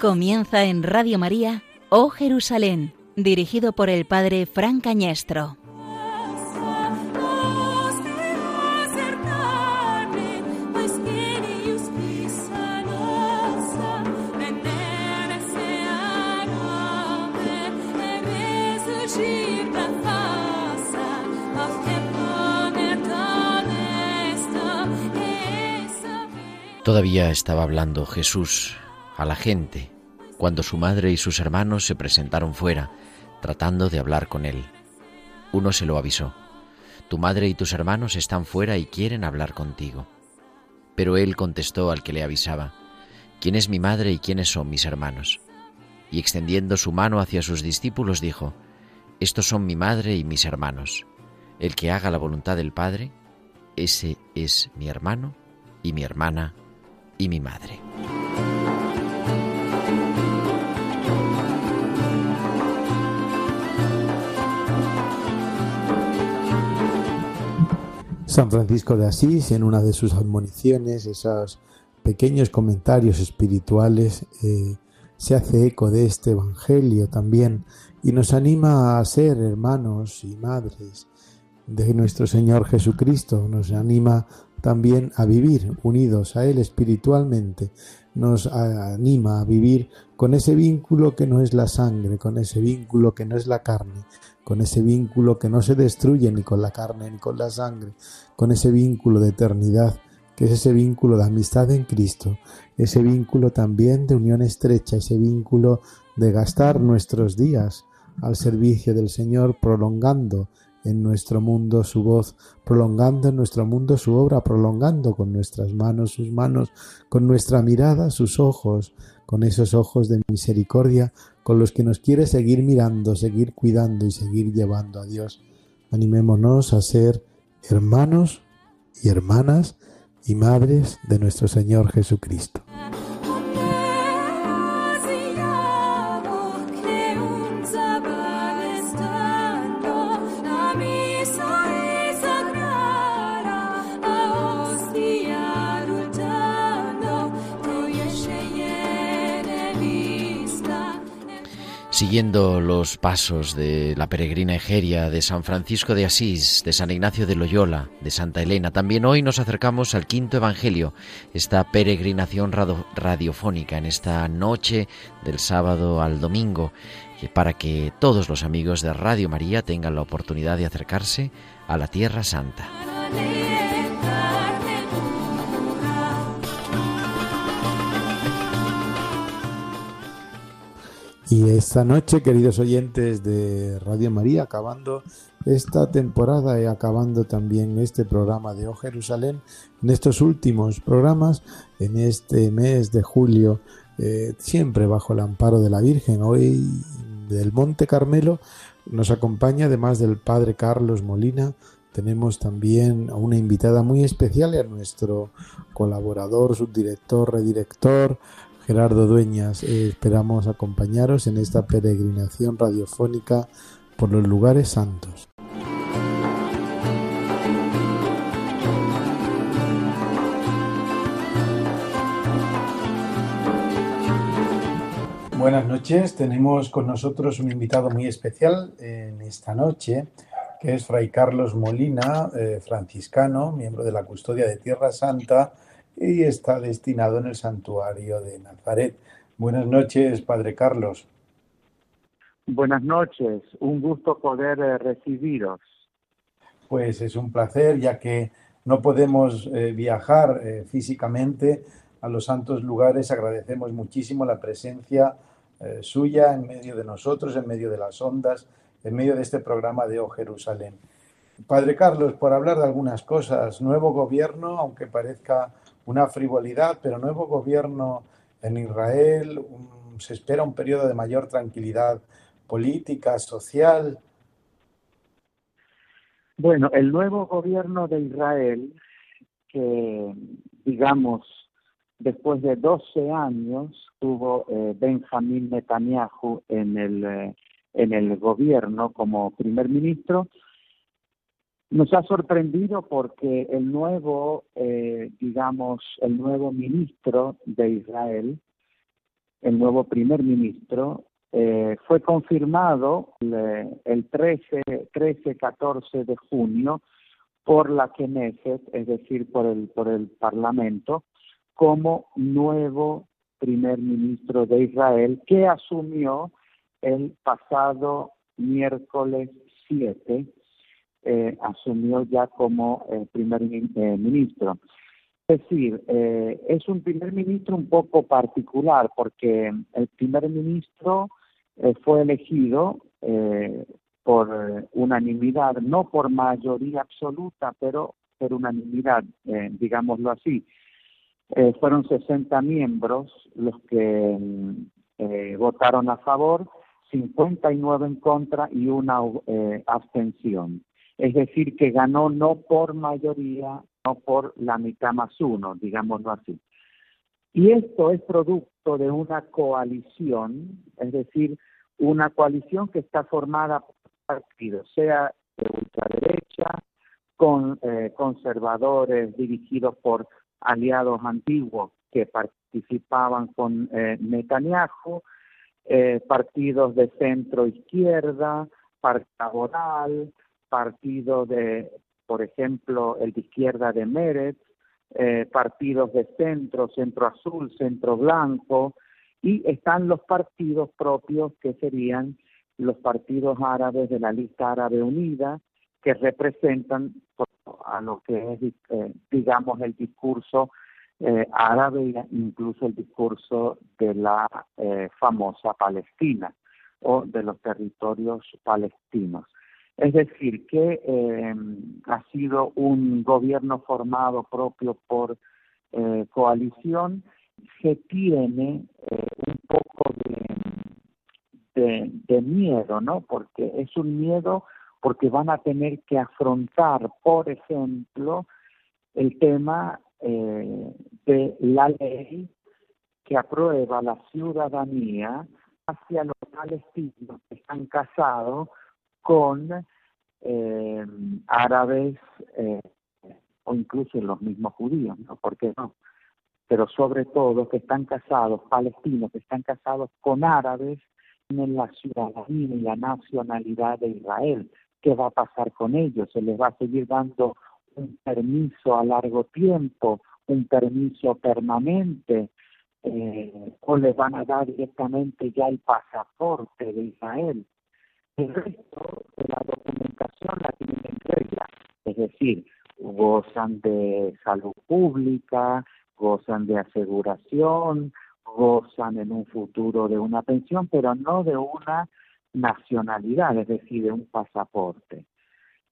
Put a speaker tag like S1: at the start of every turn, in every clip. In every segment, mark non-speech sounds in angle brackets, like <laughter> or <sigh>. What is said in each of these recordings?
S1: Comienza en Radio María, Oh Jerusalén, dirigido por el Padre Fran Cañestro.
S2: Todavía estaba hablando Jesús a la gente cuando su madre y sus hermanos se presentaron fuera, tratando de hablar con él. Uno se lo avisó. Tu madre y tus hermanos están fuera y quieren hablar contigo. Pero él contestó al que le avisaba, ¿quién es mi madre y quiénes son mis hermanos? Y extendiendo su mano hacia sus discípulos dijo, Estos son mi madre y mis hermanos. El que haga la voluntad del Padre, ese es mi hermano y mi hermana y mi madre.
S3: San Francisco de Asís, en una de sus admoniciones, esos pequeños comentarios espirituales, eh, se hace eco de este Evangelio también y nos anima a ser hermanos y madres de nuestro Señor Jesucristo, nos anima también a vivir unidos a Él espiritualmente, nos anima a vivir con ese vínculo que no es la sangre, con ese vínculo que no es la carne, con ese vínculo que no se destruye ni con la carne ni con la sangre, con ese vínculo de eternidad, que es ese vínculo de amistad en Cristo, ese vínculo también de unión estrecha, ese vínculo de gastar nuestros días al servicio del Señor, prolongando en nuestro mundo su voz, prolongando en nuestro mundo su obra, prolongando con nuestras manos sus manos, con nuestra mirada sus ojos, con esos ojos de misericordia con los que nos quiere seguir mirando, seguir cuidando y seguir llevando a Dios. Animémonos a ser hermanos y hermanas y madres de nuestro Señor Jesucristo.
S2: Siguiendo los pasos de la peregrina Egeria, de San Francisco de Asís, de San Ignacio de Loyola, de Santa Elena, también hoy nos acercamos al quinto Evangelio, esta peregrinación radiofónica en esta noche del sábado al domingo, para que todos los amigos de Radio María tengan la oportunidad de acercarse a la Tierra Santa.
S3: Y esta noche, queridos oyentes de Radio María, acabando esta temporada y acabando también este programa de O Jerusalén, en estos últimos programas, en este mes de julio, eh, siempre bajo el amparo de la Virgen, hoy del Monte Carmelo, nos acompaña además del Padre Carlos Molina, tenemos también a una invitada muy especial y a nuestro colaborador, subdirector, redirector, Gerardo Dueñas. Eh, esperamos acompañaros en esta peregrinación radiofónica por los lugares santos. Buenas noches, tenemos con nosotros un invitado muy especial en esta noche, que es Fray Carlos Molina, eh, franciscano, miembro de la Custodia de Tierra Santa y está destinado en el santuario de Nazaret. Buenas noches, Padre Carlos.
S4: Buenas noches, un gusto poder eh, recibiros.
S3: Pues es un placer, ya que no podemos eh, viajar eh, físicamente a los santos lugares, agradecemos muchísimo la presencia suya en medio de nosotros, en medio de las ondas, en medio de este programa de O Jerusalén. Padre Carlos, por hablar de algunas cosas, nuevo gobierno, aunque parezca una frivolidad, pero nuevo gobierno en Israel, se espera un periodo de mayor tranquilidad política, social.
S4: Bueno, el nuevo gobierno de Israel, que digamos, después de 12 años tuvo eh, Benjamín Netanyahu en el, eh, en el gobierno como primer ministro, nos ha sorprendido porque el nuevo, eh, digamos, el nuevo ministro de Israel el nuevo primer ministro, eh, fue confirmado el, 13, 13, 14 de junio por la Knesset, es decir, por el, por el Parlamento, como nuevo primer ministro de Israel, que asumió el pasado miércoles 7, eh, asumió ya como el primer eh, ministro. Es decir, eh, es un primer ministro un poco particular porque el primer ministro eh, fue elegido eh, por unanimidad, no por mayoría absoluta, pero por unanimidad, digámoslo así. fueron 60 miembros los que votaron a favor, 59 en contra y una abstención. Es decir, que ganó no por mayoría no por la mitad más uno, digámoslo así. Y esto es producto de una coalición, es decir, una coalición que está formada por partidos, sea de ultraderecha, con eh, conservadores dirigidos por aliados antiguos que participaban con eh, Netanyahu, eh, partidos de centro izquierda, partido laboral, partido de por ejemplo, el de izquierda de Mérez, eh, partidos de centro, centro azul, centro blanco, y están los partidos propios que serían los partidos árabes de la lista árabe unida, que representan a lo que es, eh, digamos, el discurso eh, árabe e incluso el discurso de la famosa Palestina o de los territorios palestinos. Es decir, que eh, ha sido un gobierno formado propio por eh, coalición, se tiene eh, un poco de, de, miedo, ¿no? Porque es un miedo porque van a tener que afrontar, por ejemplo, el tema de la ley que aprueba la ciudadanía hacia los palestinos que están casados con eh, árabes eh, o incluso los mismos judíos, ¿no? ¿Por qué no? Pero sobre todo que están casados, palestinos, que están casados con árabes, tienen la ciudadanía y la nacionalidad de Israel. ¿Qué va a pasar con ellos? ¿Se les va a seguir dando un permiso a largo tiempo, un permiso permanente? Eh, o les van a dar directamente ya el pasaporte de Israel. El resto de la documentación la tienen en regla, es decir, gozan de salud pública, gozan de aseguración, gozan en un futuro de una pensión, pero no de una nacionalidad, es decir, de un pasaporte.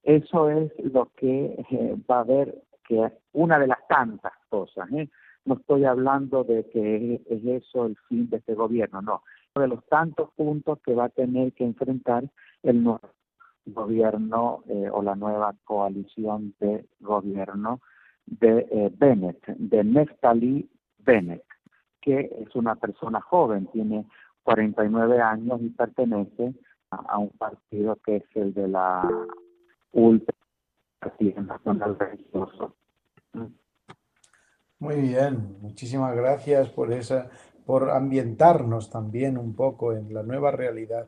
S4: Eso es lo que eh, va a haber, que una de las tantas cosas. ¿eh? No estoy hablando de que es eso el fin de este gobierno, no de los tantos puntos que va a tener que enfrentar el nuevo gobierno eh, o la nueva coalición de gobierno de eh, de Neftali Bennett, que es una persona joven, tiene 49 años y pertenece a, un partido que es el de la Ultra Partido Nacional Religioso.
S3: Muy bien, muchísimas gracias por esa por ambientarnos también un poco en la nueva realidad.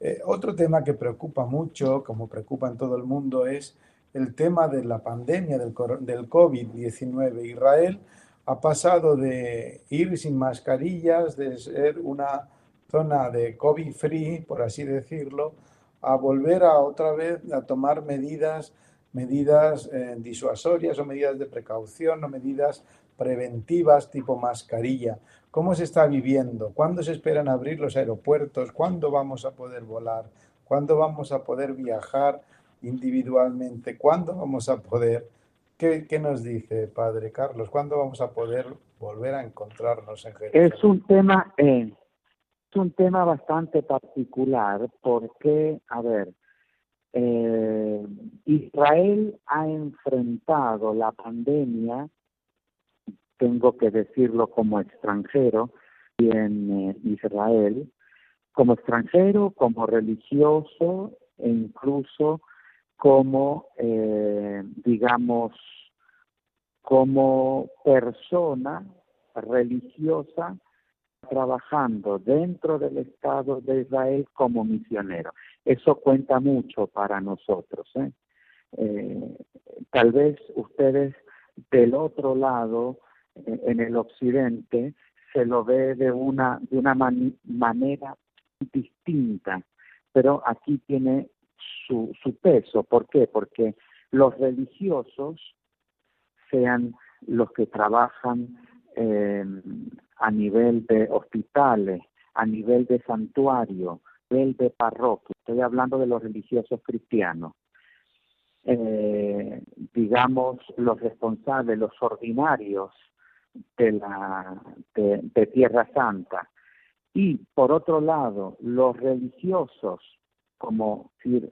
S3: Eh, otro tema que preocupa mucho, como preocupa en todo el mundo, es el tema de la pandemia del, del COVID-19. Israel ha pasado de ir sin mascarillas, de ser una zona de COVID-free, por así decirlo, a volver a otra vez a tomar medidas, medidas eh, disuasorias o medidas de precaución o medidas preventivas tipo mascarilla. ¿Cómo se está viviendo? ¿Cuándo se esperan abrir los aeropuertos? ¿Cuándo vamos a poder volar? ¿Cuándo vamos a poder viajar individualmente? ¿Cuándo vamos a poder... ¿Qué, nos dice, Padre Carlos? ¿Cuándo vamos a poder volver a encontrarnos en
S4: Jerusalén? Es un tema, eh, es un tema bastante particular porque, a ver, eh, Israel ha enfrentado la pandemia tengo que decirlo como extranjero y en eh, Israel, como extranjero, como religioso e incluso como, eh, digamos, como persona religiosa trabajando dentro del Estado de Israel como misionero. Eso cuenta mucho para nosotros. ¿eh? Tal vez ustedes del otro lado, en el occidente, se lo ve de una, de una manera distinta, pero aquí tiene su, su peso. ¿Por qué? Porque los religiosos, sean los que trabajan eh, a nivel de hospitales, a nivel de santuario, nivel de parroquia, estoy hablando de los religiosos cristianos, eh, digamos los responsables, los ordinarios de la de, Tierra Santa y por otro lado los religiosos como decir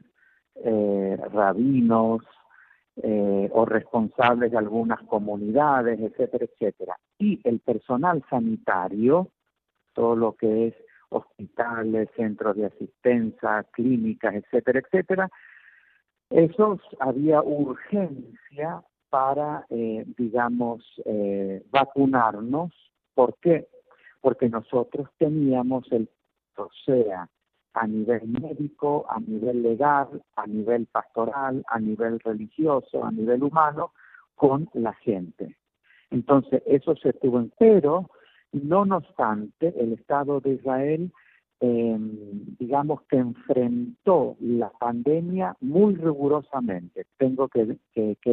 S4: eh, rabinos eh, o responsables de algunas comunidades, etcétera, etcétera. Y el personal sanitario, todo lo que es hospitales, centros de asistencia, clínicas, etcétera, etcétera, esos había urgencia para, eh, digamos, eh, vacunarnos. ¿Por qué? Porque nosotros teníamos el, o sea, a nivel médico, a nivel legal, a nivel pastoral, a nivel religioso, a nivel humano, con la gente. Entonces, eso se estuvo en pero, no obstante, el Estado de Israel, em, digamos que enfrentó la pandemia muy rigurosamente. Tengo que,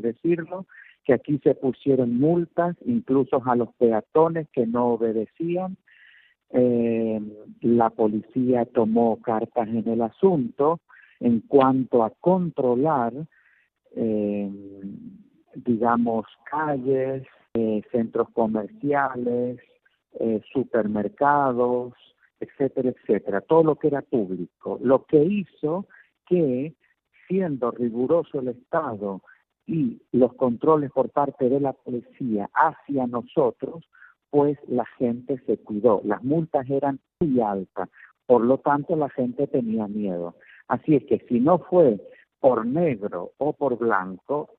S4: decirlo, que aquí se pusieron multas incluso a los peatones que no obedecían, eh, la policía tomó cartas en el asunto en cuanto a controlar, eh, digamos, calles, eh, centros comerciales, eh, supermercados, etcétera, etcétera, todo lo que era público, lo que hizo que, siendo riguroso el Estado y los controles por parte de la policía hacia nosotros, pues la gente se cuidó. Las multas eran muy altas, por lo tanto la gente tenía miedo. Así es que si no fue por negro o por blanco,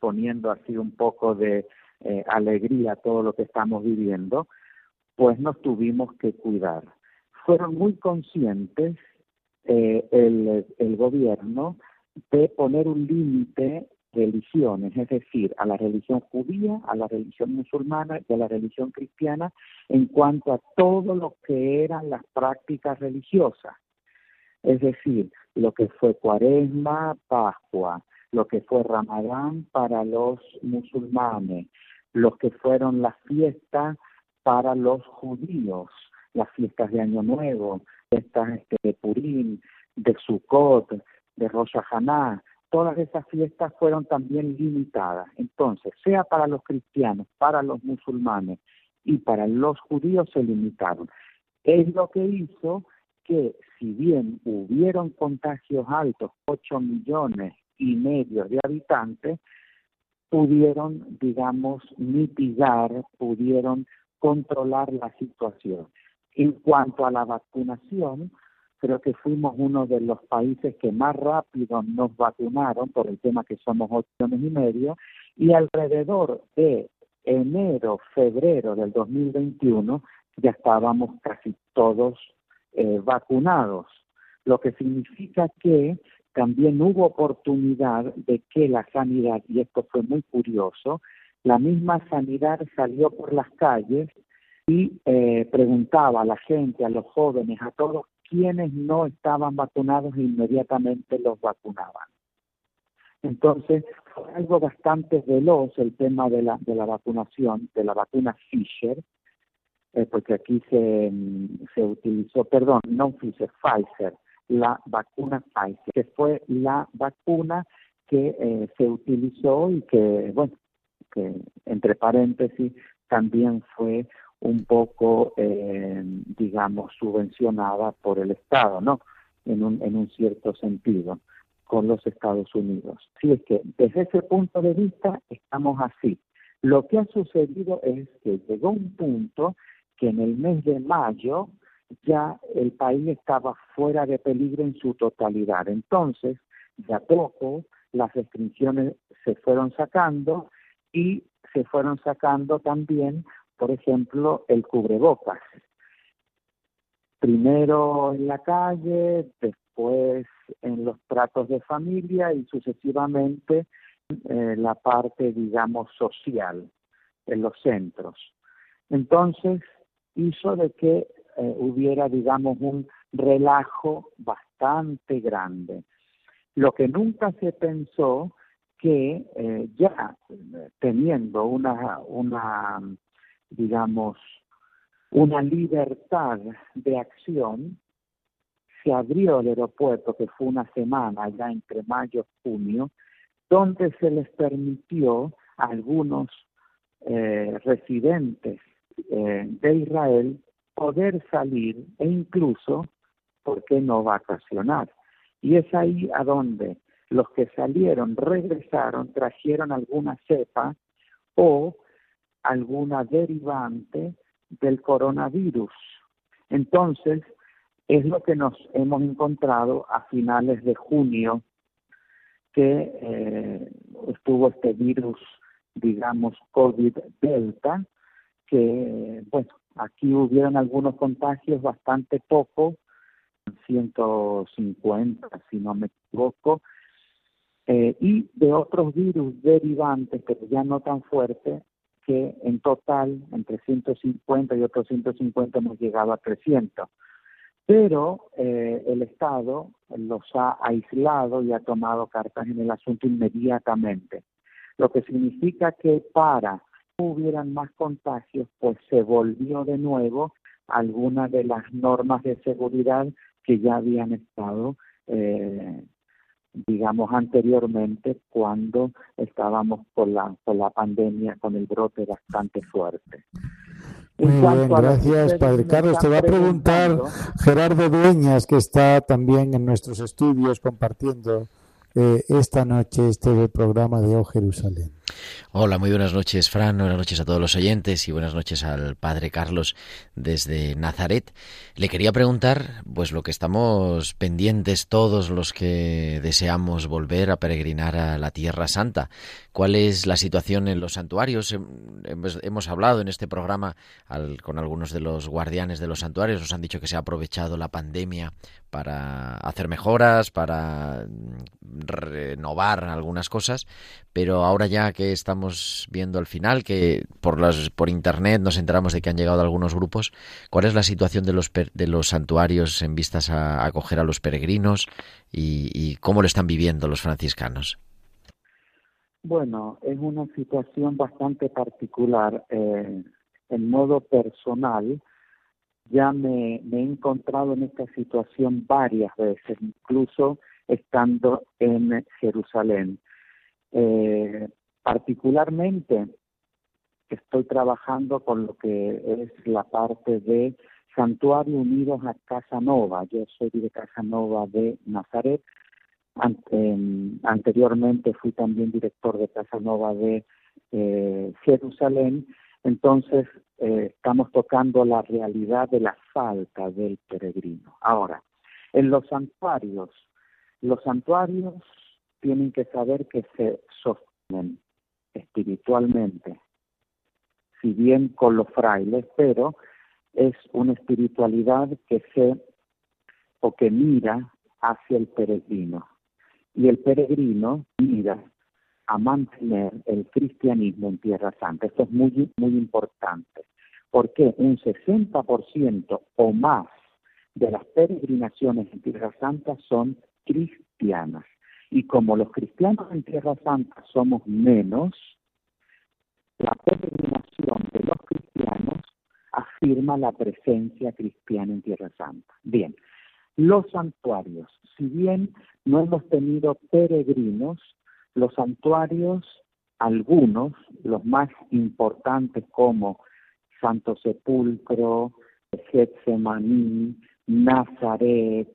S4: poniendo así un poco de eh, alegría a todo lo que estamos viviendo, pues nos tuvimos que cuidar. Fueron muy conscientes eh, el, el gobierno de poner un límite religiones, es decir, a la religión judía, a la religión musulmana y a la religión cristiana en cuanto a todo lo que eran las prácticas religiosas. Es decir, lo que fue cuaresma, Pascua, lo que fue Ramadán para los musulmanes, lo que fueron las fiestas para los judíos, las fiestas de Año Nuevo, fiestas de Purim, de Sukkot, de Rosh Hashanah, todas esas fiestas fueron también limitadas. Entonces, sea para los cristianos, para los musulmanes y para los judíos se limitaron. Es lo que hizo que si bien hubieron contagios altos, 8 millones y medio de habitantes, pudieron, digamos, mitigar, pudieron controlar la situación. En cuanto a la vacunación, creo que fuimos uno de los países que más rápido nos vacunaron por el tema que somos ocho millones y medio y alrededor de enero, febrero del 2021 ya estábamos casi todos eh, vacunados, lo que significa que también hubo oportunidad de que la sanidad, y esto fue muy curioso, la misma sanidad salió por las calles y eh, preguntaba a la gente, a los jóvenes, a todos quienes no estaban vacunados inmediatamente los vacunaban. Entonces, fue algo bastante veloz el tema de la, de la vacunación, de la vacuna Fisher, eh, porque aquí se, se utilizó, perdón, no Fisher, Pfizer, la vacuna Pfizer, que fue la vacuna que eh, se utilizó y que, bueno, que entre paréntesis también fue un poco, eh, digamos, subvencionada por el Estado, ¿no? En un, en un cierto sentido, con los Estados Unidos. Así es que desde ese punto de vista estamos así. Lo que ha sucedido es que llegó un punto que en el mes de mayo ya el país estaba fuera de peligro en su totalidad. Entonces, de a poco las restricciones se fueron sacando y se fueron sacando también por ejemplo, el cubrebocas. primero en la calle, después en los tratos de familia y sucesivamente eh, la parte, digamos, social en los centros. Entonces hizo de que eh, hubiera, digamos, un relajo bastante grande. Lo que nunca se pensó que eh, ya teniendo una, una, digamos, una libertad de acción, se abrió el aeropuerto, que fue una semana ya entre mayo y junio, donde se les permitió a algunos eh, residentes eh, de Israel poder salir e incluso, ¿por qué no vacacionar? Y es ahí a donde los que salieron regresaron, trajeron alguna cepa o alguna derivante del coronavirus. Entonces, es lo que nos hemos encontrado a finales de junio, que eh, estuvo este virus, digamos, COVID-Delta, que, bueno, aquí hubieron algunos contagios bastante pocos, 150, si no me equivoco, eh, y de otros virus derivantes, pero ya no tan fuertes, que en total, entre 150 y otros 150 hemos llegado a 300. Pero eh, el Estado los ha aislado y ha tomado cartas en el asunto inmediatamente, lo que significa que para que hubieran más contagios, pues se volvió de nuevo algunas de las normas de seguridad que ya habían estado eh, digamos, anteriormente cuando estábamos con la, con la pandemia, con el brote bastante fuerte.
S3: Muy bien, gracias, Padre Carlos. Te va a preguntar Gerardo Dueñas, que está también en nuestros estudios compartiendo eh, esta noche este programa de O Jerusalén.
S2: Hola, muy buenas noches, Fran. Buenas noches a todos los oyentes y buenas noches al Padre Carlos desde Nazaret. Le quería preguntar, pues lo que estamos pendientes todos los que deseamos volver a peregrinar a la Tierra Santa. ¿Cuál es la situación en los santuarios? Hemos, hablado en este programa con algunos de los guardianes de los santuarios. Nos han dicho que se ha aprovechado la pandemia para hacer mejoras, para renovar algunas cosas, pero ahora ya que estamos viendo al final, que por las por internet nos enteramos de que han llegado algunos grupos, ¿cuál es la situación de los de los santuarios en vistas a acoger a los peregrinos y, cómo lo están viviendo los franciscanos?
S4: Bueno, es una situación bastante particular. Eh, en modo personal, ya me, he encontrado en esta situación varias veces, incluso estando en Jerusalén. Eh, particularmente estoy trabajando con lo que es la parte de Santuario Unidos a Casa Nova. Yo soy de Casa Nova de Nazaret. anteriormente fui también director de Casa Nova de eh, Jerusalén. Entonces, eh, estamos tocando la realidad de la falta del peregrino. Ahora, en los santuarios, los santuarios tienen que saber que se sostienen espiritualmente, si bien con los frailes, pero es una espiritualidad que se o que mira hacia el peregrino. Y el peregrino mira a mantener el cristianismo en Tierra Santa. Esto es muy, muy importante, porque un 60% o más de las peregrinaciones en Tierra Santa son cristianas. Y como los cristianos en Tierra Santa somos menos, la peregrinación de los cristianos afirma la presencia cristiana en Tierra Santa. Bien, los santuarios, si bien no hemos tenido peregrinos, los santuarios, algunos, los más importantes como Santo Sepulcro, Getsemaní, Nazaret,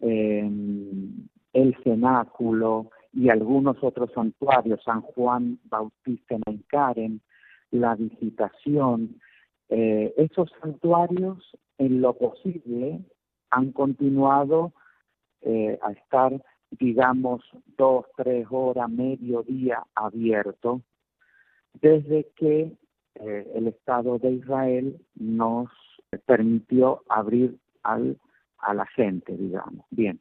S4: eh, el cenáculo y algunos otros santuarios, San Juan Bautista en Karen, la visitación, eh, esos santuarios en lo posible han continuado eh, a estar, digamos, dos, tres horas, medio día abierto, desde que eh, el Estado de Israel nos permitió abrir al, a la gente, digamos. Bien,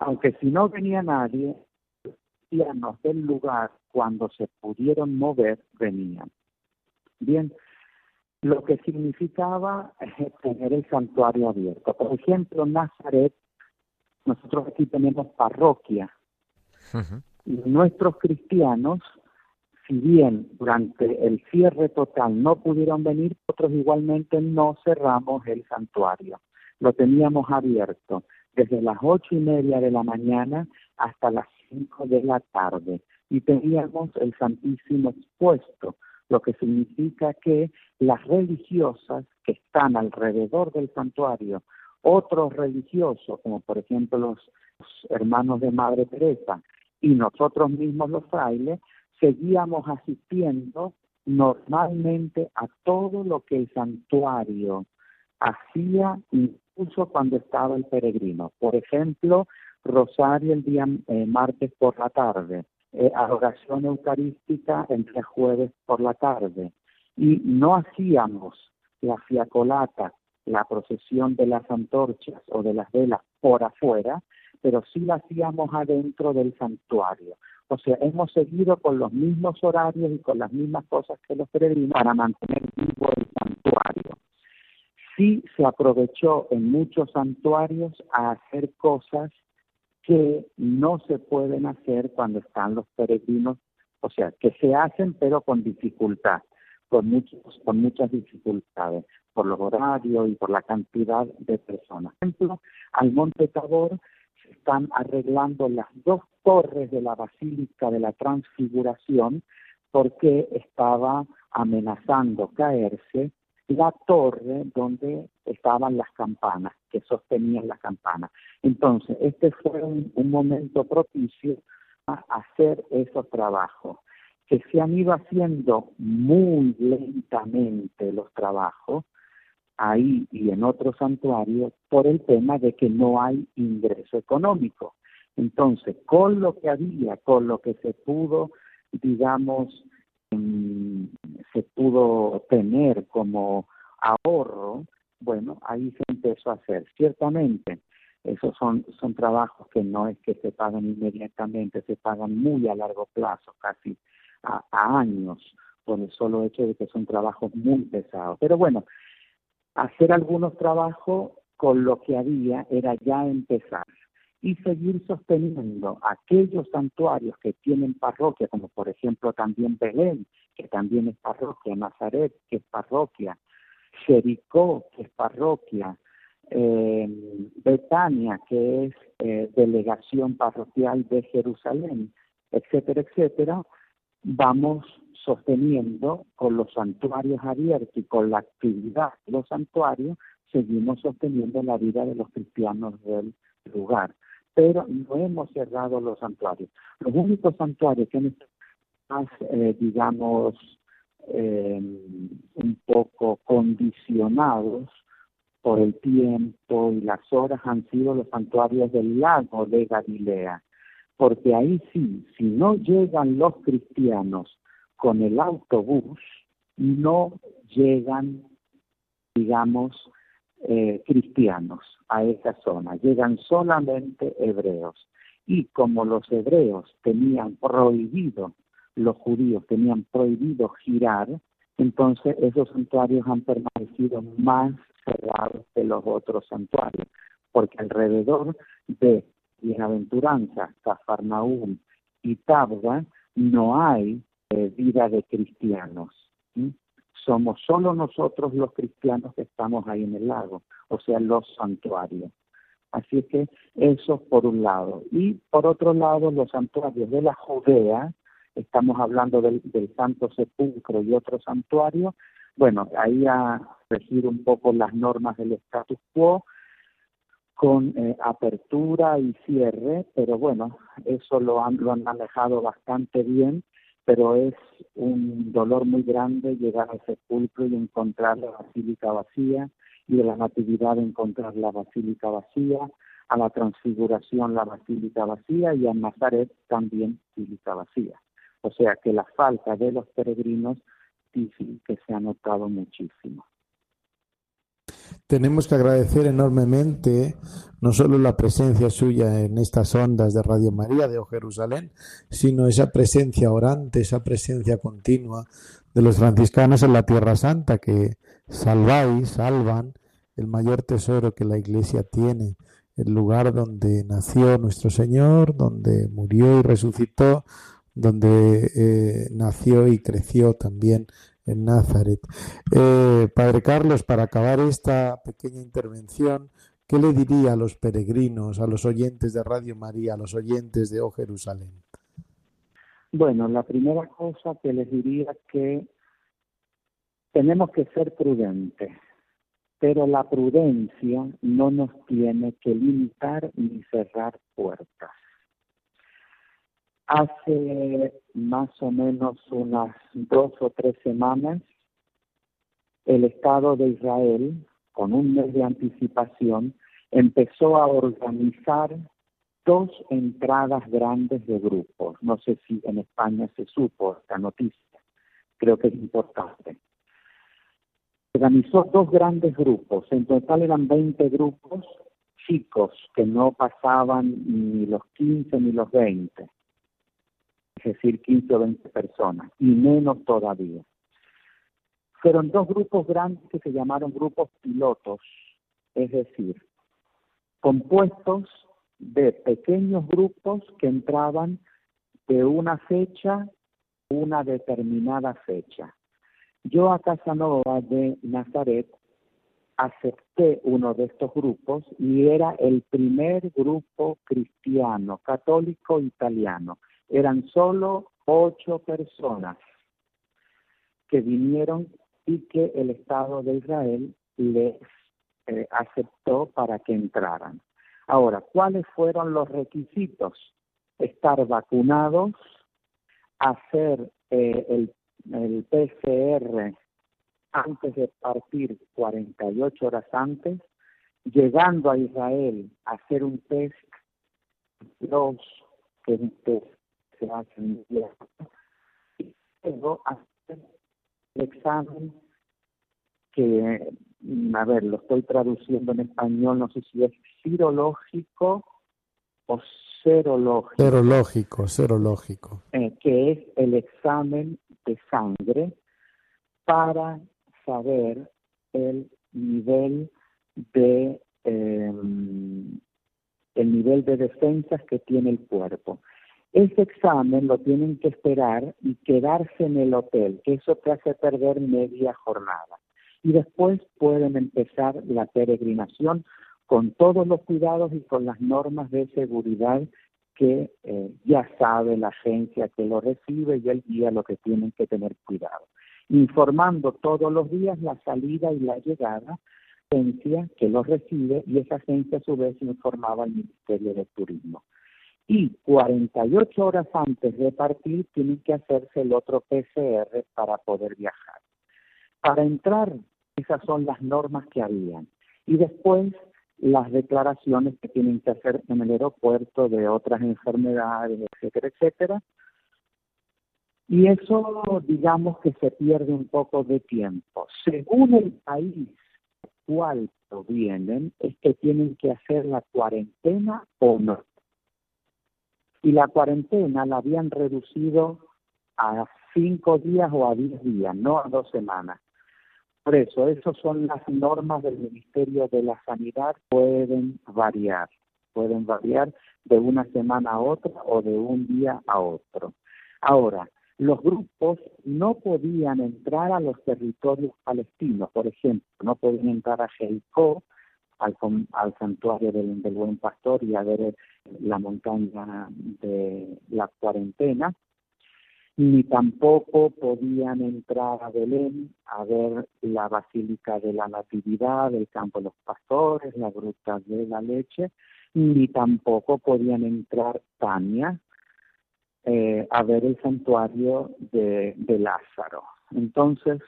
S4: aunque si no venía nadie, los cristianos del lugar, cuando se pudieron mover, venían. Bien, lo que significaba tener el santuario abierto. Por ejemplo, Nazaret, nosotros aquí tenemos parroquia. y Nuestros cristianos, si bien durante el cierre total no pudieron venir, nosotros igualmente no cerramos el santuario. Lo teníamos abierto desde las ocho y media de la mañana hasta las cinco de la tarde. Y teníamos el Santísimo expuesto lo que significa que las religiosas que están alrededor del santuario, otros religiosos, como por ejemplo los, hermanos de Madre Teresa y nosotros mismos los frailes, seguíamos asistiendo normalmente a todo lo que el santuario hacía incluso cuando estaba el peregrino. Por ejemplo, Rosario el día eh, martes por la tarde, eh, adoración eucarística entre jueves por la tarde y no hacíamos la fiacolata, la procesión de las antorchas o de las velas por afuera, pero sí la hacíamos adentro del santuario. O sea, hemos seguido con los mismos horarios y con las mismas cosas que los peregrinos para mantener vivo el santuario. Sí se aprovechó en muchos santuarios a hacer cosas que no se pueden hacer cuando están los peregrinos, o sea, que se hacen pero con dificultad, con, muchos, con muchas dificultades, por los horarios y por la cantidad de personas. Por ejemplo, al Monte Tabor se están arreglando las dos torres de la Basílica de la Transfiguración porque estaba amenazando caerse la torre donde estaban las campanas, que sostenían las campanas. Entonces, este fue un, momento propicio a hacer esos trabajos, que se han ido haciendo muy lentamente los trabajos, ahí y en otros santuarios, por el tema de que no hay ingreso económico. Entonces, con lo que había, con lo que se pudo, digamos, se pudo tener como ahorro, bueno, ahí se empezó a hacer. Ciertamente, esos son, son trabajos que no es que se pagan inmediatamente, se pagan muy a largo plazo, casi a, años, por el solo hecho de que son trabajos muy pesados. Pero bueno, hacer algunos trabajos con lo que había era ya empezar y seguir sosteniendo aquellos santuarios que tienen parroquia, como por ejemplo también Belén, que también es parroquia, Nazaret, que es parroquia, Jericó, que es parroquia, eh, Betania, que es eh, delegación parroquial de Jerusalén, etcétera, etcétera, vamos sosteniendo con los santuarios abiertos y con la actividad de los santuarios, seguimos sosteniendo la vida de los cristianos del lugar. Pero no hemos cerrado los santuarios. Los únicos santuarios que han más, eh, digamos, eh, un poco condicionados por el tiempo y las horas han sido los santuarios del lago de Galilea, porque ahí sí, si no llegan los cristianos con el autobús, no llegan, digamos, eh, cristianos a esa zona, llegan solamente hebreos. Y como los hebreos tenían prohibido, los judíos tenían prohibido girar, entonces esos santuarios han permanecido más cerrados que los otros santuarios, porque alrededor de Bienaventuranza, Cafarnaúm y Tabga no hay eh, vida de cristianos. Somos solo nosotros los cristianos que estamos ahí en el lago, o sea, los santuarios. Así que eso por un lado. Y por otro lado, los santuarios de la Judea, estamos hablando del, Santo Sepulcro y otro santuario, bueno, ahí a regir un poco las normas del status quo con eh, apertura y cierre, pero bueno, eso lo han, lo han manejado bastante bien, pero es un dolor muy grande llegar al sepulcro y encontrar la basílica vacía, y de la Natividad encontrar la basílica vacía, a la Transfiguración la basílica vacía y a Nazaret también basílica vacía. O sea que la falta de los peregrinos dicen que se ha notado muchísimo.
S3: tenemos que agradecer enormemente no solo la presencia suya en estas ondas de Radio María de O Jerusalén, sino esa presencia orante, esa presencia continua de los franciscanos en la Tierra Santa que salváis, salvan el mayor tesoro que la Iglesia tiene, el lugar donde nació nuestro Señor, donde murió y resucitó, donde eh, nació y creció también en Nazaret. Eh, Padre Carlos, para acabar esta pequeña intervención, ¿qué le diría a los peregrinos, a los oyentes de Radio María, a los oyentes de O Jerusalén?
S4: Bueno, la primera cosa que les diría que tenemos que ser prudentes, pero la prudencia no nos tiene que limitar ni cerrar puertas. Hace más o menos unas dos o tres semanas, el Estado de Israel, con un mes de anticipación, empezó a organizar dos entradas grandes de grupos. No sé si en España se supo esta noticia, creo que es importante. Organizó dos grandes grupos, en total eran 20 grupos chicos que no pasaban ni los 15 ni los 20 es decir, 15 o 20 personas, y menos todavía. Fueron dos grupos grandes que se llamaron grupos pilotos, es decir, compuestos de pequeños grupos que entraban de una fecha una determinada fecha. Yo a Casanova de Nazaret acepté uno de estos grupos y era el primer grupo cristiano, católico italiano eran solo ocho personas que vinieron y que el Estado de Israel les eh, aceptó para que entraran. Ahora, ¿cuáles fueron los requisitos? Estar vacunados, hacer eh, el, PCR antes de partir 48 horas antes, llegando a Israel a hacer un test, dos, que un test se hacen y luego hacer el examen que, mm, a ver, lo estoy traduciendo en español, no sé si es cirológico o serológico.
S3: Serológico, serológico.
S4: Eh, que es el examen de sangre para saber el nivel de em, el nivel de defensas que tiene el cuerpo. Ese examen lo tienen que esperar y quedarse en el hotel, que eso te hace perder media jornada. Y después pueden empezar la peregrinación con todos los cuidados y con las normas de seguridad que eh, ya sabe la agencia que lo recibe y el guía lo que tienen que tener cuidado. Informando todos los días la salida y la llegada, agencia que lo recibe y esa agencia a su vez informaba al Ministerio de Turismo y 48 horas antes de partir tienen que hacerse el otro PCR para poder viajar. Para entrar, esas son las normas que habían. Y después las declaraciones que tienen que hacer en el aeropuerto de otras enfermedades, etcétera, etcétera. Y eso, digamos que se pierde un poco de tiempo. Según el país cual provienen, es que tienen que hacer la cuarentena o no y la cuarentena la habían reducido a cinco días o a diez días, no a dos semanas. Por eso, esas son las normas del Ministerio de la Sanidad, pueden variar, pueden variar de una semana a otra o de un día a otro. Ahora, los grupos no podían entrar a los territorios palestinos, por ejemplo, no podían entrar a Jericó, al, al santuario del, Buen Pastor y a ver la montaña de la cuarentena, ni tampoco podían entrar a Belén a ver la Basílica de la Natividad, el Campo de los Pastores, la Gruta de la Leche, ni tampoco podían entrar Tania eh, a ver el santuario de, de Lázaro. Entonces,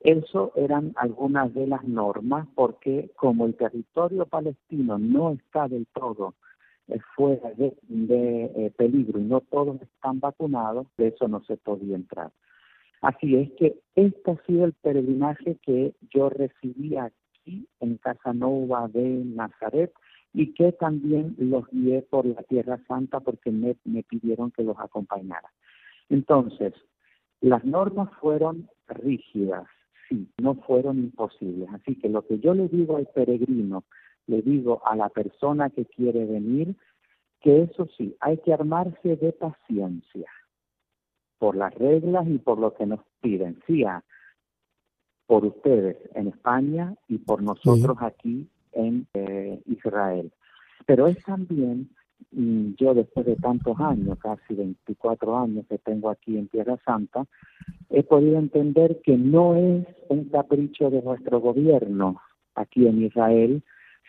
S4: eso eran algunas de las normas porque como el territorio palestino no está del todo eh, fuera de, eh, peligro y no todos están vacunados, de eso no se podía entrar. Así es que este ha sido el peregrinaje que yo recibí aquí en Casanova de Nazaret y que también los guié por la Tierra Santa porque me, me pidieron que los acompañara. Entonces, las normas fueron rígidas, sí, no fueron imposibles. Así que lo que yo le digo al peregrino, le digo a la persona que quiere venir, que eso sí, hay que armarse de paciencia por las reglas y por lo que nos piden, sí, por ustedes en España y por nosotros aquí en eh, Israel. Pero es también, yo después de tantos años, casi 24 años que tengo aquí en Tierra Santa, he podido entender que no es un capricho de nuestro gobierno aquí en Israel,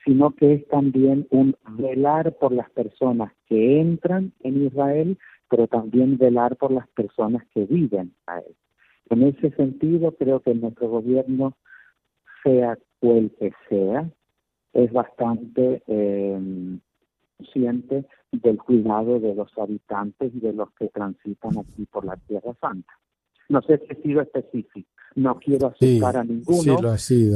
S4: sino que es también un velar por las personas que entran en Israel, pero también velar por las personas que viven ahí. En ese sentido, creo que nuestro gobierno, sea cual que sea, es bastante eh, consciente del cuidado de los habitantes y de los que transitan aquí por la Tierra Santa. No sé si he sido específico, no quiero asustar a ninguno,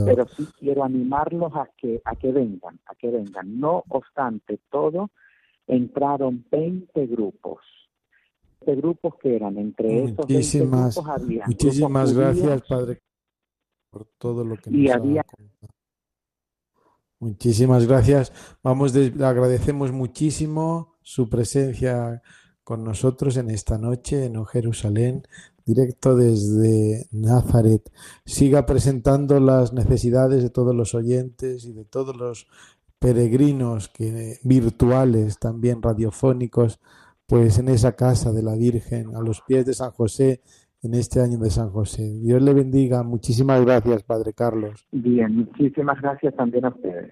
S4: pero sí quiero animarlos a que, a que vengan, a que vengan. No obstante todo, entraron 20 grupos. 20 grupos que eran entre esos 20 grupos había
S3: Muchísimas gracias, Padre, por todo lo que nos
S4: y había,
S3: Muchísimas gracias. Vamos, le agradecemos muchísimo su presencia con nosotros en esta noche en Jerusalén, directo desde Nazaret. Siga presentando las necesidades de todos los oyentes y de todos los peregrinos que virtuales, también radiofónicos, pues en esa casa de la Virgen, a los pies de San José, en este año de San José. Dios le bendiga. Muchísimas gracias, Padre Carlos.
S4: Bien, muchísimas gracias también a ustedes.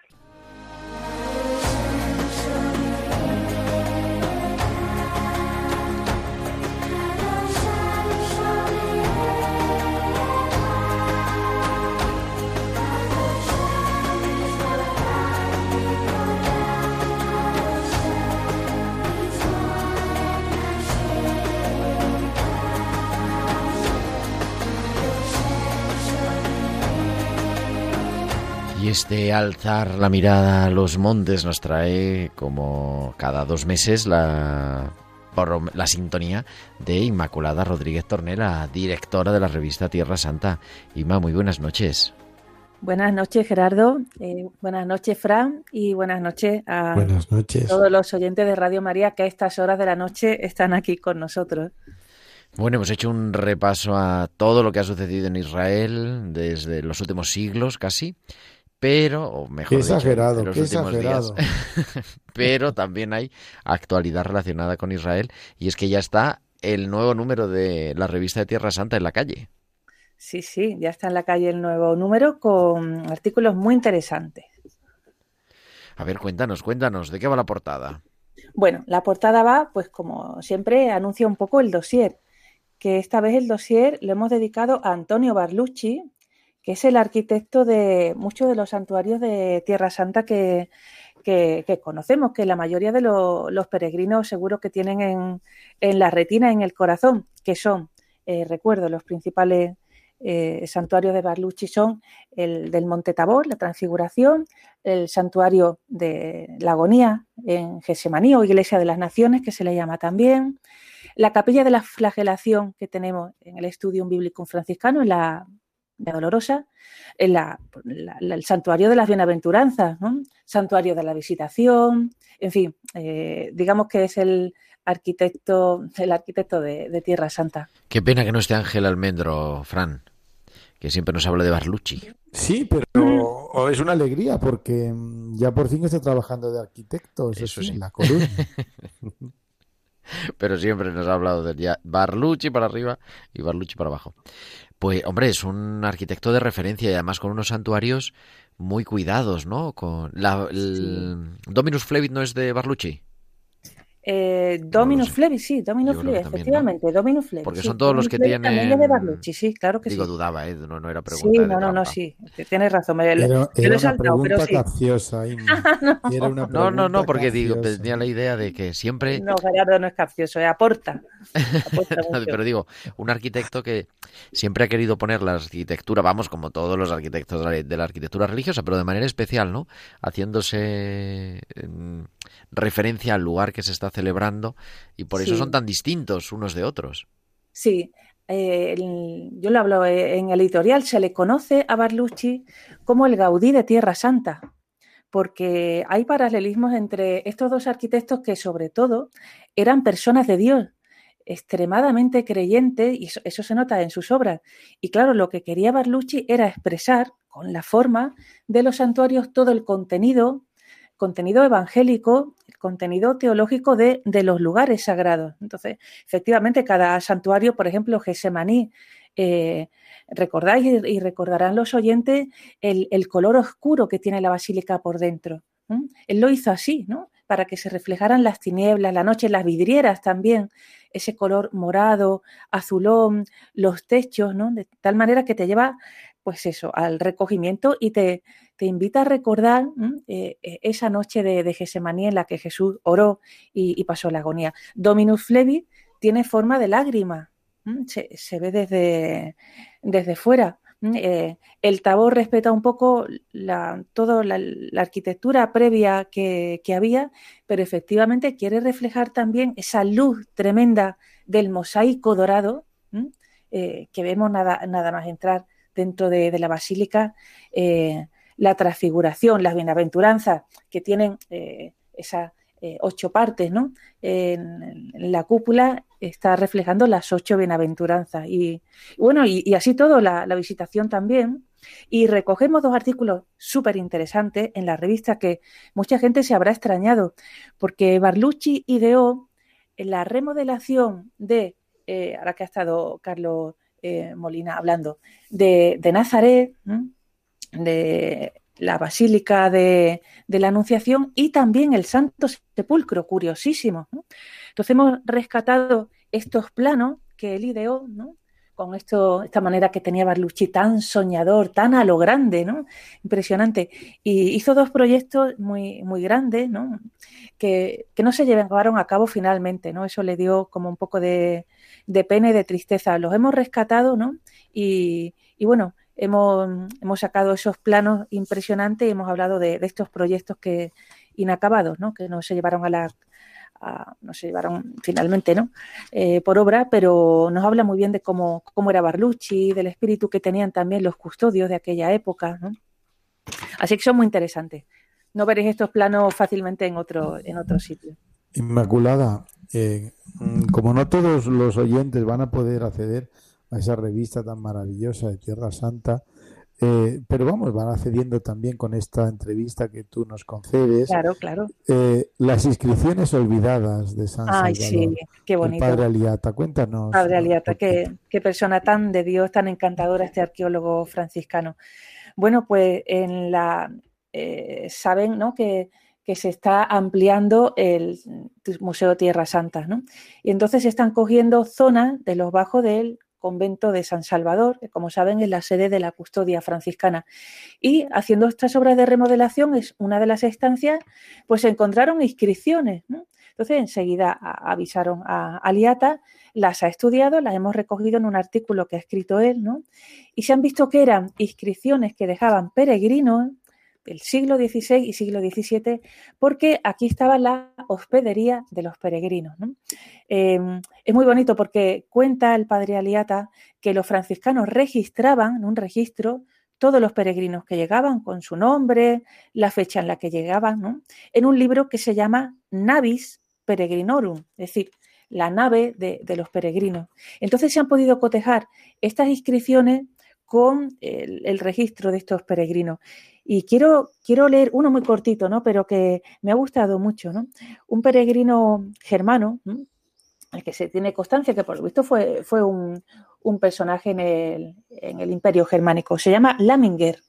S2: Este alzar la mirada a los montes nos trae como cada dos meses la, la sintonía de Inmaculada Rodríguez Tornera, directora de la revista Tierra Santa. Inma, muy buenas noches.
S5: Buenas noches, Gerardo. Eh, buenas noches, Fran. Y buenas noches a
S3: buenas noches.
S5: todos los oyentes de Radio María que a estas horas de la noche están aquí con nosotros.
S2: Bueno, hemos hecho un repaso a todo lo que ha sucedido en Israel desde los últimos siglos casi pero, o mejor
S3: exagerado, los exagerado. <laughs>
S2: pero también hay actualidad relacionada con Israel y es que ya está el nuevo número de la revista de Tierra Santa en la calle.
S5: Sí, sí, ya está en la calle el nuevo número con artículos muy interesantes.
S2: A ver, cuéntanos, cuéntanos, ¿de qué va la portada?
S5: Bueno, la portada va, pues como siempre, anuncia un poco el dossier, que esta vez el dossier lo hemos dedicado a Antonio Barlucci, que es el arquitecto de muchos de los santuarios de Tierra Santa que, conocemos, que la mayoría de los peregrinos seguro que tienen en, la retina, en el corazón, que son, eh, recuerdo, los principales eh, santuarios de Barlucci son el del Monte Tabor, la Transfiguración, el santuario de la Agonía en Gesemaní o Iglesia de las Naciones, que se le llama también, la capilla de la flagelación que tenemos en el estudio bíblico franciscano, en la de Dolorosa, el santuario de las bienaventuranzas, santuario de la visitación, en fin, eh, digamos que es el arquitecto, el arquitecto de, Tierra Santa.
S2: Qué pena que no esté Ángel Almendro, Fran, que siempre nos habla de Barlucci.
S3: Sí, pero es una alegría porque mm, ya por fin está trabajando de arquitecto, eso, sí, en la columna. <laughs>
S2: pero siempre nos ha hablado de Barlucci para arriba y Barlucci para abajo. Pues, hombre, es un arquitecto de referencia y además con unos santuarios muy cuidados, ¿no? Con la, el... Dominus Flevit no es de Barlucci.
S5: Eh, Dominus Flevi, sí, Dominus Flevi, efectivamente, Dominus Flevi.
S2: Porque son todos los que tienen.
S5: También de Barlucci, sí, claro que
S2: Digo,
S5: sí.
S2: dudaba, ¿eh? no, no era pregunta.
S5: Sí, no, no, no, sí, tienes razón. Me,
S3: Era,
S5: lo
S3: era
S5: he
S3: una
S5: saltado, pero sí.
S3: capciosa. <laughs> Inma. Era una
S2: No, no, no, porque digo, tenía la idea de que siempre.
S5: No, Gerardo no es capcioso, eh, aporta. <laughs>
S2: Pero digo, un arquitecto que siempre ha querido poner la arquitectura, vamos, como todos los arquitectos de la, arquitectura religiosa, pero de manera especial, ¿no? Haciéndose mm, referencia al lugar que se está celebrando y por eso son tan distintos unos de otros.
S5: Sí, eh, el- yo lo hablo eh, en el editorial, se le conoce a Barlucci como el Gaudí de Tierra Santa, porque hay paralelismos entre estos dos arquitectos que sobre todo eran personas de Dios, extremadamente creyentes, y eso, se nota en sus obras. Y claro, lo que quería Barlucci era expresar con la forma de los santuarios todo el contenido, contenido evangélico, el contenido teológico de, de los lugares sagrados. Entonces, efectivamente, cada santuario, por ejemplo, Gesemaní, eh, recordáis y, recordarán los oyentes el, el color oscuro que tiene la basílica por dentro. Él lo hizo así, ¿no? Para que se reflejaran las tinieblas, la noche, las vidrieras también, ese color morado, azulón, los techos, ¿no? De tal manera que te lleva, pues eso, al recogimiento y te, te invita a recordar eh, eh, esa noche de, de Gesemaní en la que Jesús oró y, pasó la agonía. Dominus Flevi tiene forma de lágrima, se, se ve desde, desde fuera. Eh, el tabor respeta un poco toda la, arquitectura previa que, había, pero efectivamente quiere reflejar también esa luz tremenda del mosaico dorado eh, que vemos nada, nada más entrar dentro de, la basílica, eh, la transfiguración, las bienaventuranzas que tienen esas ocho partes, ¿no? En la cúpula está reflejando las ocho bienaventuranzas. Y, bueno, y, así todo, la, la, visitación también. Y recogemos dos artículos súper interesantes en la revista que mucha gente se habrá extrañado, porque Barlucci ideó la remodelación de, eh, ahora que ha estado Carlos eh, Molina hablando, de, de Nazaret, de la Basílica de, de, la Anunciación y también el Santo Sepulcro, curiosísimo. Entonces hemos rescatado estos planos que él ideó, ¿no? con esto, esta manera que tenía Barlucci tan soñador, tan a lo grande, ¿no? Impresionante. Y hizo dos proyectos muy, muy grandes, ¿no? Que, que no se llevaron a cabo finalmente, ¿no? Eso le dio como un poco de, de pena y de tristeza. Los hemos rescatado, ¿no? Y, y bueno, hemos, hemos, sacado esos planos impresionantes y hemos hablado de, de, estos proyectos que inacabados, ¿no? Que no se llevaron a la no se llevaron finalmente, ¿no? Eh, por obra, pero nos habla muy bien de cómo, cómo era Barlucci, del espíritu que tenían también los custodios de aquella época. Así que son muy interesantes. No veréis estos planos fácilmente en otro, en otro sitio.
S3: Inmaculada, eh, como no todos los oyentes van a poder acceder a esa revista tan maravillosa de Tierra Santa, eh, pero vamos, van accediendo también con esta entrevista que tú nos concedes.
S5: Claro, claro.
S3: Eh, las inscripciones olvidadas de San
S5: Ay,
S3: Salvador.
S5: sí, qué bonito.
S3: El padre Aliata, cuéntanos.
S5: Padre Aliata, qué, qué, persona tan de Dios, tan encantadora este arqueólogo franciscano. Bueno, pues en la eh, saben, ¿no? Que, que se está ampliando el Museo Tierra Santa, ¿no? Y entonces se están cogiendo zonas de los bajos del convento de San Salvador, que como saben es la sede de la custodia franciscana. Y haciendo estas obras de remodelación es una de las estancias, pues se encontraron inscripciones. Entonces enseguida avisaron a Aliata, las ha estudiado, las hemos recogido en un artículo que ha escrito él, ¿no? Y se han visto que eran inscripciones que dejaban peregrinos del siglo XVI y siglo XVII, porque aquí estaba la hospedería de los peregrinos. ¿no? Eh, es muy bonito porque cuenta el padre Aliata que los franciscanos registraban en un registro todos los peregrinos que llegaban con su nombre, la fecha en la que llegaban, en un libro que se llama Navis Peregrinorum, es decir, la nave de, los peregrinos. Entonces se han podido cotejar estas inscripciones con el, el, registro de estos peregrinos. Y quiero, quiero leer uno muy cortito, ¿no? Pero que me ha gustado mucho, ¿no? Un peregrino germano, ¿no? el que se tiene constancia que por lo visto fue, fue un, un personaje en el, en el, imperio germánico, se llama Laminger.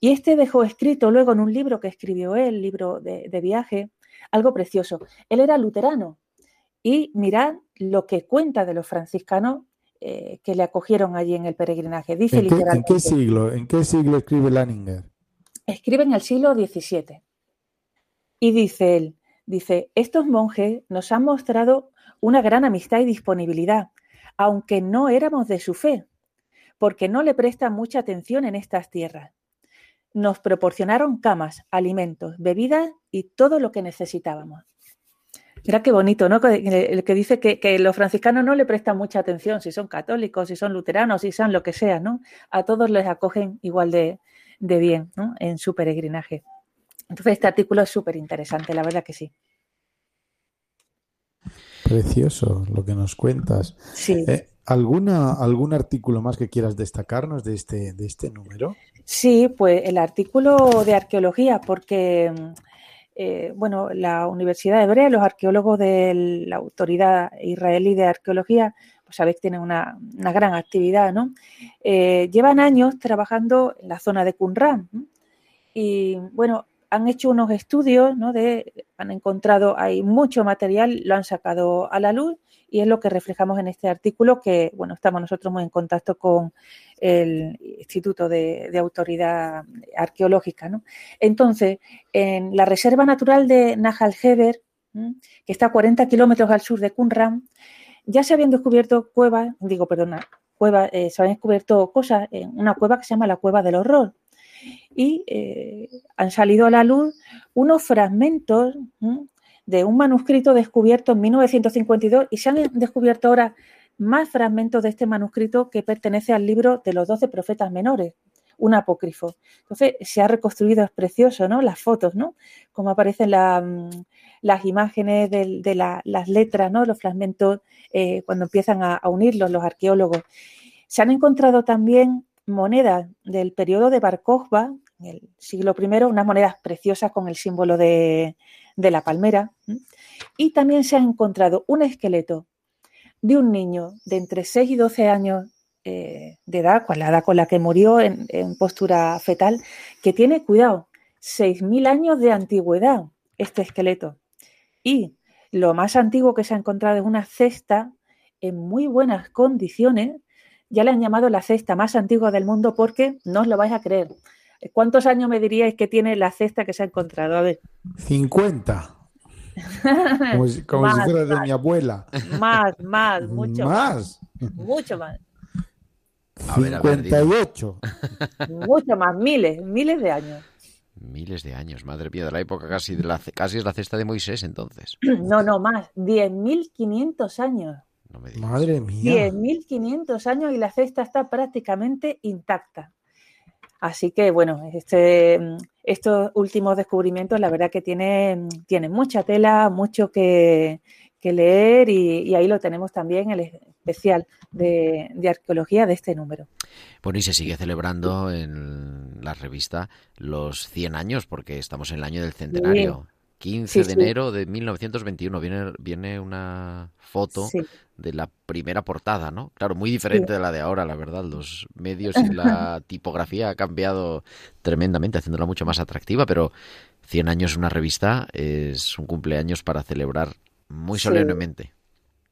S5: Y este dejó escrito luego en un libro que escribió él, libro de, de viaje, algo precioso. Él era luterano y mirad lo que cuenta de los franciscanos eh, que le acogieron allí en el peregrinaje. Dice
S3: ¿En qué, ¿En qué siglo? ¿En qué siglo escribe Lanninger?
S5: Escribe en el siglo XVII. Y dice él, dice, estos monjes nos han mostrado una gran amistad y disponibilidad, aunque no éramos de su fe, porque no le prestan mucha atención en estas tierras. Nos proporcionaron camas, alimentos, bebidas y todo lo que necesitábamos. Mira qué bonito, ¿no? El que dice que, los franciscanos no le prestan mucha atención, si son católicos, si son luteranos, si son lo que sea, ¿no? A todos les acogen igual de, bien, ¿no? En su peregrinaje. Entonces, este artículo es súper interesante, la verdad que sí.
S3: Precioso lo que nos cuentas.
S5: Sí.
S3: Eh, ¿alguna, ¿Algún artículo más que quieras destacarnos de este, de este número?
S5: Sí, pues el artículo de arqueología, porque eh, bueno, la Universidad Hebrea, los arqueólogos de la Autoridad Israelí de Arqueología, sabéis, tienen una, gran actividad, ¿no? Eh, llevan años trabajando en la zona de Qumran y, bueno, han hecho unos estudios, ¿no? De, han encontrado, hay mucho material, lo han sacado a la luz y es lo que reflejamos en este artículo que, bueno, estamos nosotros muy en contacto con el Instituto de, Autoridad Arqueológica. ¿no? Entonces, en la Reserva Natural de Nahal Heber, que está a 40 kilómetros al sur de Qumran, ya se habían descubierto cuevas, digo, perdona, cuevas, eh, se habían descubierto cosas en una cueva que se llama la Cueva del Horror. Y eh, han salido a la luz unos fragmentos de un manuscrito descubierto en 1952 y se han descubierto ahora más fragmentos de este manuscrito que pertenece al libro de los doce profetas menores, un apócrifo. Entonces, se ha reconstruido, es precioso, ¿no? Las fotos, ¿no? Como aparecen mm, las imágenes de, las letras, ¿no? Los fragmentos eh, cuando empiezan a, unirlos los arqueólogos. Se han encontrado también monedas del periodo de Bar en el siglo I, unas monedas preciosas con el símbolo de, la palmera. Y también se ha encontrado un esqueleto de un niño de entre 6 y 12 años eh, de edad, con la edad con la que murió en, postura fetal, que tiene, cuidado, 6.000 años de antigüedad este esqueleto. Y lo más antiguo que se ha encontrado es una cesta en muy buenas condiciones. Ya le han llamado la cesta más antigua del mundo porque no os lo vais a creer. ¿Cuántos años me diríais que tiene la cesta que se ha encontrado? A ver.
S3: 50. <laughs> Como si, fuera de mi abuela.
S5: Más, más, mucho
S3: más.
S5: Mucho más.
S3: 58. <laughs>
S5: mucho más, miles, miles de años.
S2: Miles de años, madre mía, de la época casi, de la, casi es la cesta de Moisés entonces. <clears throat>
S5: No, no, más, 10.500 años.
S2: No me
S3: Madre mía.
S5: 10.500 años y la cesta está prácticamente intacta. Así que, bueno, este, estos últimos descubrimientos, la verdad que tienen, mucha tela, mucho que, leer y, ahí lo tenemos también, el especial de, arqueología de este número.
S2: Bueno, y se sigue celebrando en la revista los 100 años, porque estamos en el año del centenario. 15 de enero de 1921 viene, viene una foto de la primera portada, ¿no? Claro, muy diferente de la de ahora, la verdad. Los medios y la <laughs> tipografía ha cambiado tremendamente, haciéndola mucho más atractiva, pero 100 años una revista es un cumpleaños para celebrar muy solemnemente.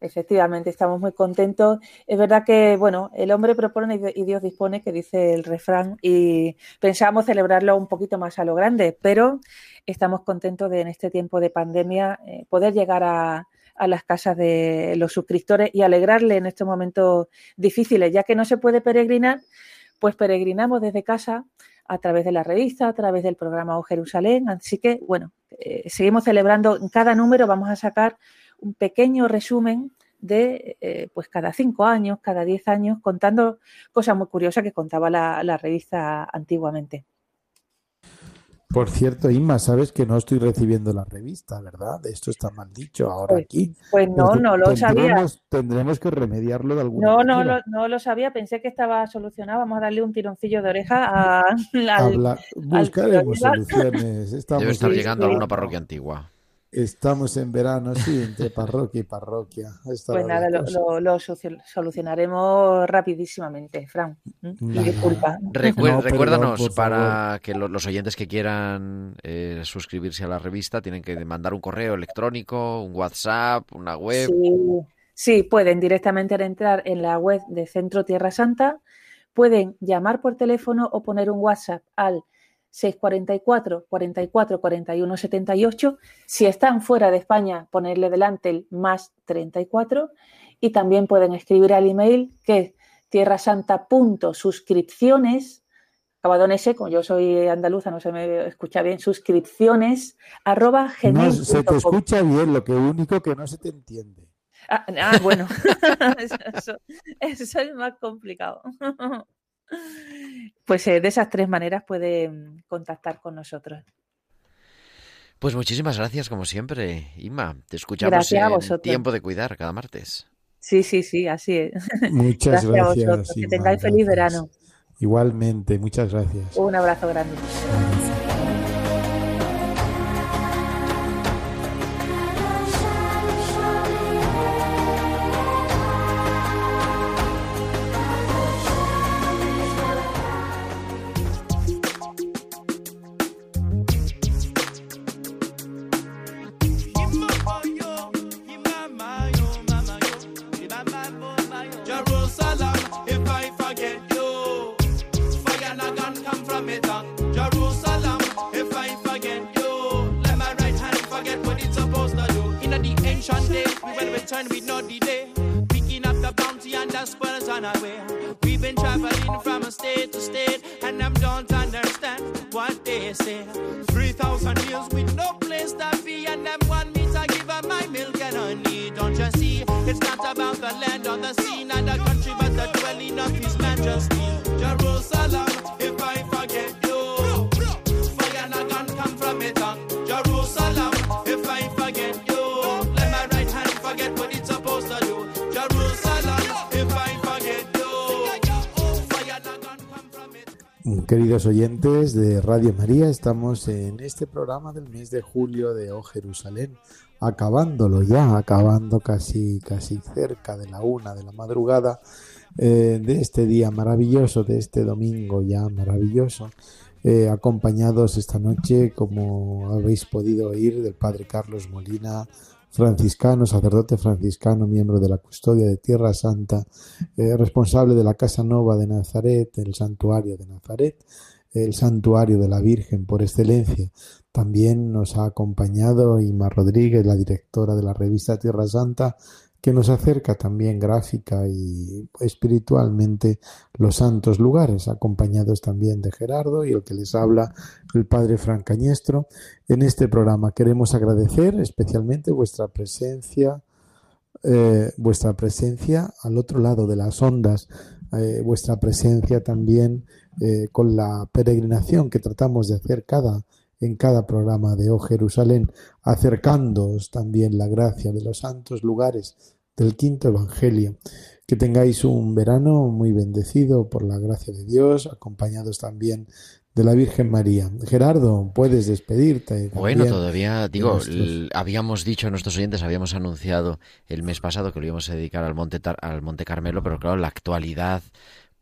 S5: Efectivamente, estamos muy contentos. Es verdad que, bueno, el hombre propone y Dios dispone, que dice el refrán, y pensábamos celebrarlo un poquito más a lo grande, pero estamos contentos de en este tiempo de pandemia eh, poder llegar a, las casas de los suscriptores y alegrarle en estos momentos difíciles, ya que no se puede peregrinar, pues peregrinamos desde casa a través de la revista, a través del programa O Jerusalén. Así que, bueno, eh, seguimos celebrando. En cada número vamos a sacar un pequeño resumen de eh, pues cada cinco años, cada diez años, contando cosas muy curiosas que contaba la revista antiguamente.
S3: Por cierto, Inma, sabes que no estoy recibiendo la revista, ¿verdad? Esto está mal dicho ahora
S5: pues,
S3: aquí.
S5: Pues no, no lo sabía.
S3: Tendremos que remediarlo de alguna
S5: no,
S3: manera.
S5: No, no, no lo sabía. Pensé que estaba solucionado. Vamos a darle un tironcillo de oreja a.
S3: Al, Buscaremos soluciones. <laughs>
S2: Debe estar llegando a alguna parroquia antigua.
S3: Estamos en verano, sí, entre parroquia y parroquia.
S5: Pues nada, lo, solucionaremos rapidísimamente, Fran. disculpa.
S2: recuérdanos, para que los oyentes que quieran eh, suscribirse a la revista tienen que mandar un correo electrónico, un WhatsApp, una web.
S5: Sí, pueden directamente entrar en la web de Centro Tierra Santa, pueden llamar por teléfono o poner un WhatsApp al 644 44 41 78. Si están fuera de España, ponerle delante el más 34 y también pueden escribir al email que es tierrasanta.suscripciones, acabado en ese, como yo soy andaluza, no se me escucha bien, suscripciones, arroba
S3: gmail. No, se te escucha bien, lo que único que no se te entiende.
S5: Ah, ah bueno, <laughs> eso, eso es más complicado. <laughs> Pues eh, de esas tres maneras pueden contactar con nosotros.
S2: Pues muchísimas gracias, como siempre, Inma. Te escuchamos en Tiempo de Cuidar cada martes.
S5: Sí, sí, sí, así es. <laughs>
S3: Muchas gracias.
S5: que tengáis feliz verano.
S3: Igualmente, muchas gracias.
S5: Un abrazo grande.
S3: Queridos oyentes de Radio María, estamos en este programa del mes de julio de Oh Jerusalén, acabándolo ya, acabando casi, casi cerca de la una de la madrugada eh, de este día maravilloso, de este domingo ya maravilloso, eh, acompañados esta noche, como habéis podido oír, del Padre Carlos Molina, franciscano, sacerdote franciscano, miembro de la custodia de Tierra Santa, eh, responsable de la Casa Nova de Nazaret, el santuario de Nazaret, el santuario de la Virgen por excelencia. También nos ha acompañado Ima Rodríguez, la directora de la revista Tierra Santa, que nos acerca también gráfica y espiritualmente los santos lugares, acompañados también de Gerardo y el que les habla, el padre Francañestro. En este programa queremos agradecer especialmente vuestra presencia, eh, vuestra presencia al otro lado de las ondas, eh, vuestra presencia también eh, con la peregrinación que tratamos de hacer cada en cada programa de Oh Jerusalén, acercándoos también la gracia de los santos lugares del quinto Evangelio. Que tengáis un verano muy bendecido por la gracia de Dios, acompañados también de la Virgen María. Gerardo, puedes despedirte.
S2: Bueno, todavía, digo, habíamos dicho a nuestros oyentes, habíamos anunciado el mes pasado que lo íbamos a dedicar al Monte, al Monte Carmelo, pero claro, la actualidad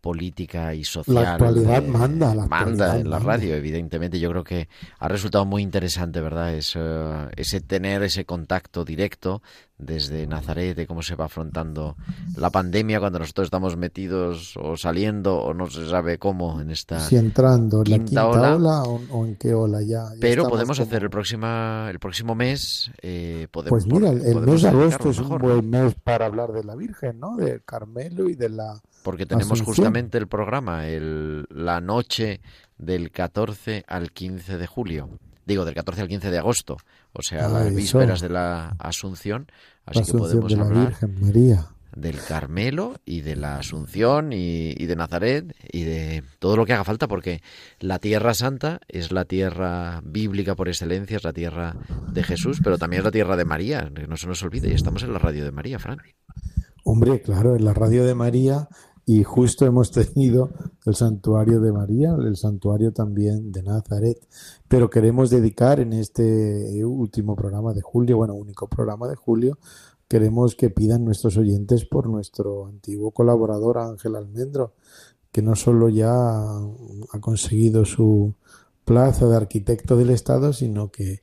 S2: política y social.
S3: La actualidad manda, la
S2: manda en la radio, evidentemente. Yo creo que ha resultado muy interesante, ¿verdad? ese tener ese contacto directo desde Nazaret, de cómo se va afrontando la pandemia cuando nosotros estamos metidos o saliendo o no se sabe cómo en esta
S3: si entrando la quinta ola, o, en qué ola ya.
S2: Pero podemos hacer el próximo el próximo mes. Eh, podemos,
S3: pues mira, el, mes de agosto es un buen mes para hablar de la Virgen, ¿no? Del Carmelo y de la.
S2: Porque tenemos justamente el programa, el, la noche del 14 al 15 de julio. Digo, del 14 al 15 de agosto, o sea, las vísperas de la Asunción, así que podemos hablar del Carmelo y de la Asunción y, de Nazaret y de todo lo que haga falta, porque la Tierra Santa es la tierra bíblica por excelencia, es la tierra de Jesús, pero también es la tierra de María, no se nos olvide, y estamos en la radio de María, Fran.
S3: Hombre, claro, en la radio de María y justo hemos tenido el santuario de María, el santuario también de Nazaret, pero queremos dedicar en este último programa de julio, bueno, único programa de julio, queremos que pidan nuestros oyentes por nuestro antiguo colaborador Ángel Almendro, que no solo ya ha conseguido su plaza de arquitecto del Estado, sino que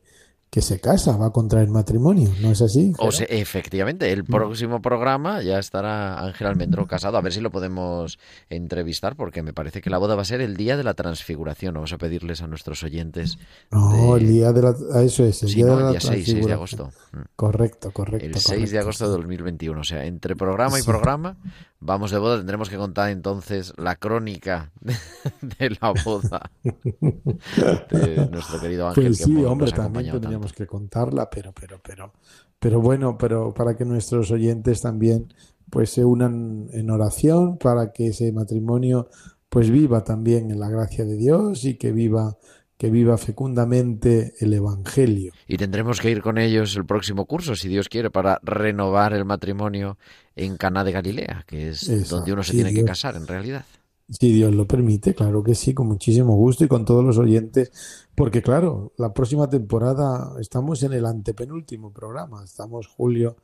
S3: que se casa, va a contraer matrimonio, ¿no es así?
S2: O sea, efectivamente, el mm. próximo programa ya estará Ángel Almendro casado, a ver si lo podemos entrevistar, porque me parece que la boda va a ser el día de la transfiguración. Vamos a pedirles a nuestros oyentes.
S3: No, el día de la. Ah, eso es, el día de la
S2: 6, de agosto.
S3: Mm. Correcto, correcto.
S2: El 6 de agosto de 2021, o sea, entre programa y programa Vamos de boda, tendremos que contar entonces la crónica <laughs> de, la boda de nuestro querido Ángel.
S3: Pues sí, hombre, también tendríamos que contarla, pero, pero, pero, pero bueno, pero para que nuestros oyentes también pues se unan en oración, para que ese matrimonio pues viva también en la gracia de Dios y que viva que viva fecundamente el Evangelio.
S2: Y tendremos que ir con ellos el próximo curso, si Dios quiere, para renovar el matrimonio en Caná de Galilea, que es donde uno se tiene que casar en realidad.
S3: Si Dios lo permite, claro que sí, con muchísimo gusto y con todos los oyentes, porque claro, la próxima temporada estamos en el antepenúltimo programa, estamos julio,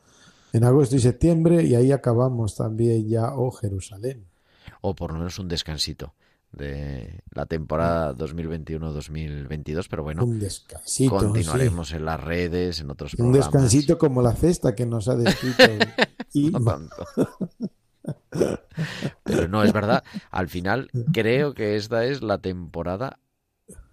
S3: en agosto y septiembre y ahí acabamos también ya, oh Jerusalén.
S2: O por lo menos un descansito de la temporada 2021-2022, pero bueno, continuaremos en las redes, en otros
S3: programas. Un descansito como la cesta que nos ha descrito. y... <laughs>
S2: pero no, es verdad, al final creo que esta es la temporada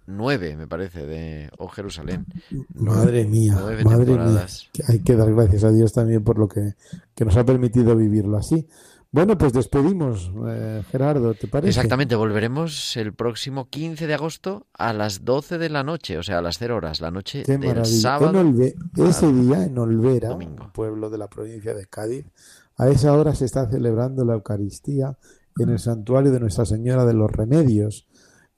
S2: 9, me parece, de O Jerusalén.
S3: Madre mía, madre mía. Hay que dar gracias a Dios también por lo que, que nos ha permitido vivirlo así. Bueno, pues despedimos, eh, Gerardo, ¿te parece?
S2: Exactamente, volveremos el próximo 15 de agosto a las 12 de la noche, o sea, a las 0 horas, la noche del sábado.
S3: ese día en Olvera, pueblo de la provincia de Cádiz, a esa hora se está celebrando la Eucaristía en el santuario de Nuestra Señora de los Remedios,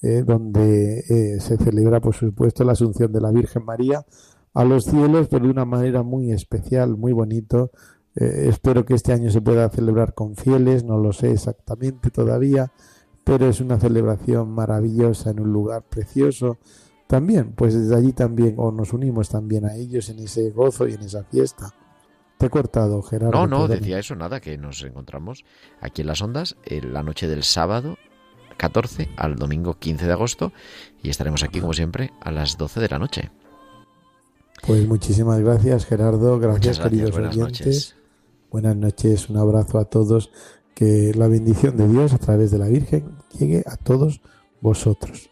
S3: eh, donde eh, se celebra, por supuesto, la Asunción de la Virgen María a los cielos, pero de una manera muy especial, muy bonito, eh, espero que este año se pueda celebrar con fieles, no lo sé exactamente todavía, pero es una celebración maravillosa en un lugar precioso. También, pues desde allí también, o nos unimos también a ellos en ese gozo y en esa fiesta. Te he cortado, Gerardo.
S2: No, no, decía eso, nada, que nos encontramos aquí en las ondas en la noche del sábado 14 al domingo 15 de agosto y estaremos aquí, como siempre, a las 12 de la noche.
S3: Pues muchísimas gracias, Gerardo. Gracias, queridos oyentes. Buenas noches, un abrazo a todos. Que la bendición de Dios a través de la Virgen llegue a todos vosotros.